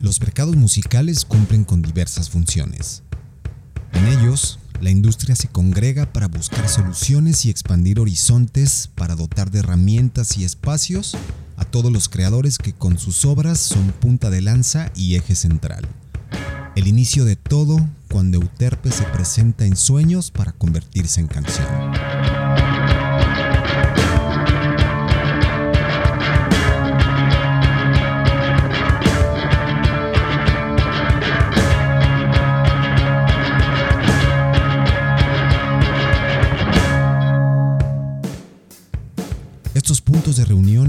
Los mercados musicales cumplen con diversas funciones. En ellos, la industria se congrega para buscar soluciones y expandir horizontes para dotar de herramientas y espacios a todos los creadores que con sus obras son punta de lanza y eje central. El inicio de todo cuando Euterpe se presenta en sueños para convertirse en canción.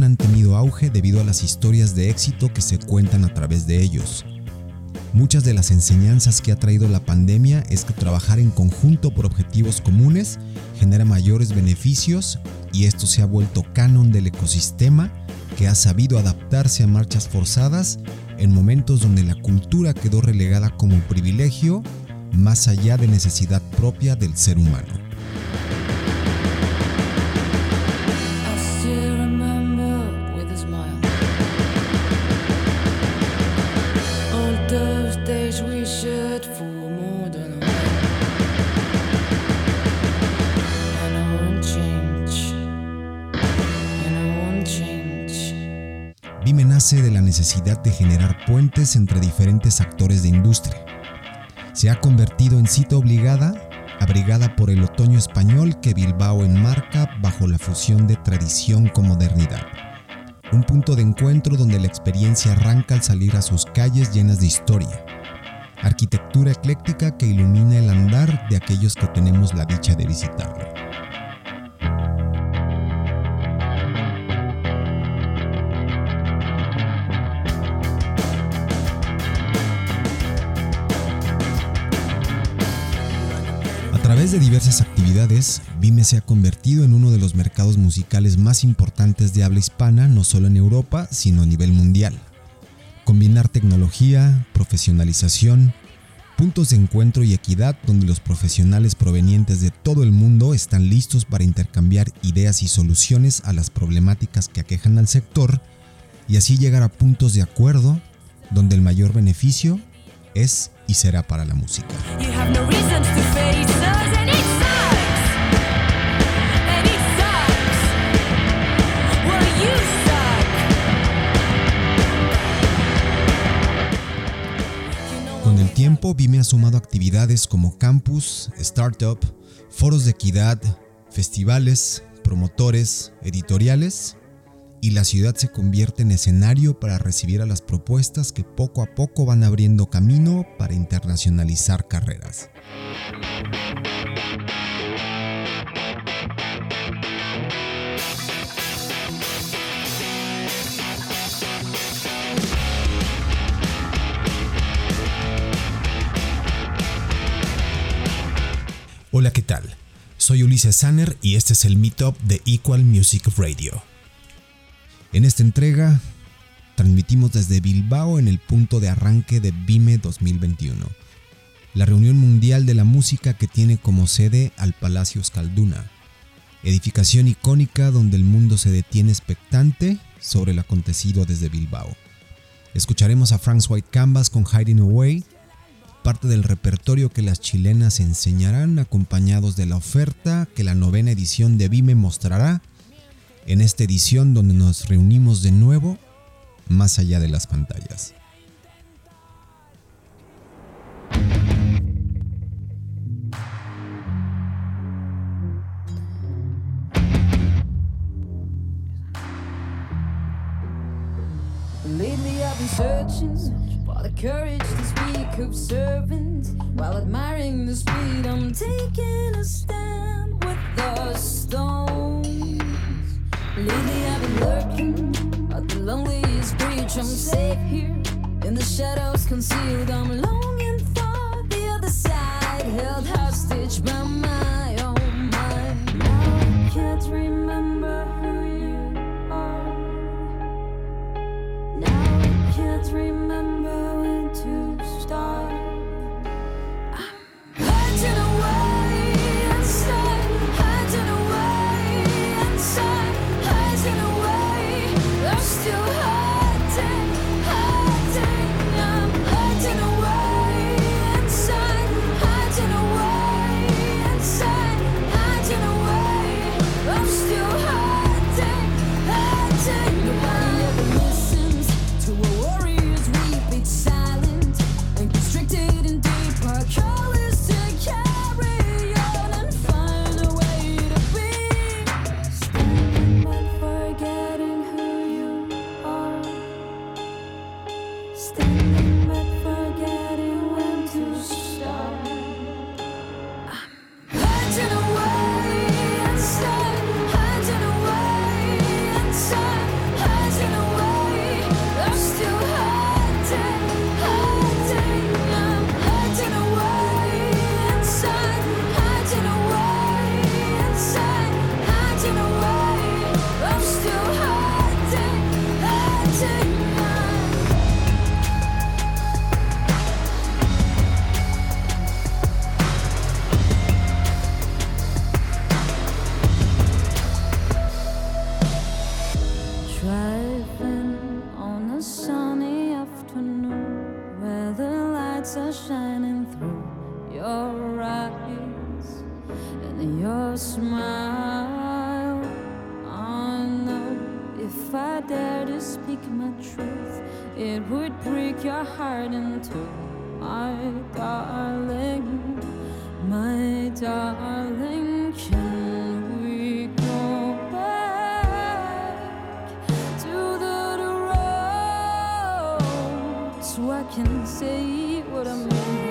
Han tenido auge debido a las historias de éxito que se cuentan a través de ellos. Muchas de las enseñanzas que ha traído la pandemia es que trabajar en conjunto por objetivos comunes genera mayores beneficios y esto se ha vuelto canon del ecosistema que ha sabido adaptarse a marchas forzadas en momentos donde la cultura quedó relegada como privilegio más allá de necesidad propia del ser humano. Vime nace de la necesidad de generar puentes entre diferentes actores de industria. Se ha convertido en cita obligada, abrigada por el otoño español que Bilbao enmarca bajo la fusión de tradición con modernidad. Un punto de encuentro donde la experiencia arranca al salir a sus calles llenas de historia. Arquitectura ecléctica que ilumina el andar de aquellos que tenemos la dicha de visitarlo. Través de diversas actividades, Vime se ha convertido en uno de los mercados musicales más importantes de habla hispana, no solo en Europa, sino a nivel mundial. Combinar tecnología, profesionalización, puntos de encuentro y equidad donde los profesionales provenientes de todo el mundo están listos para intercambiar ideas y soluciones a las problemáticas que aquejan al sector y así llegar a puntos de acuerdo donde el mayor beneficio es y será para la música. Con el tiempo, Vime ha sumado actividades como campus, startup, foros de equidad, festivales, promotores, editoriales y la ciudad se convierte en escenario para recibir a las propuestas que poco a poco van abriendo camino para internacionalizar carreras. Hola, ¿qué tal? Soy Ulises Sanner y este es el Meetup de Equal Music Radio. En esta entrega transmitimos desde Bilbao en el punto de arranque de Vime 2021, la reunión mundial de la música que tiene como sede al Palacio Escalduna, edificación icónica donde el mundo se detiene expectante sobre el acontecido desde Bilbao. Escucharemos a Frank's White Canvas con Hiding Away, parte del repertorio que las chilenas enseñarán acompañados de la oferta que la novena edición de Vime mostrará en esta edición donde nos reunimos de nuevo más allá de las pantallas. While admiring the taking a stand with the. Lately I've been lurking at the loneliest breach. I'm safe here in the shadows concealed. I'm longing for the other side, held hostage by my still Driving on a sunny afternoon where the lights are shining through your eyes and your smile. I know if I dare to speak my truth, it would break your heart in two. My darling, my darling, can can say what I mean?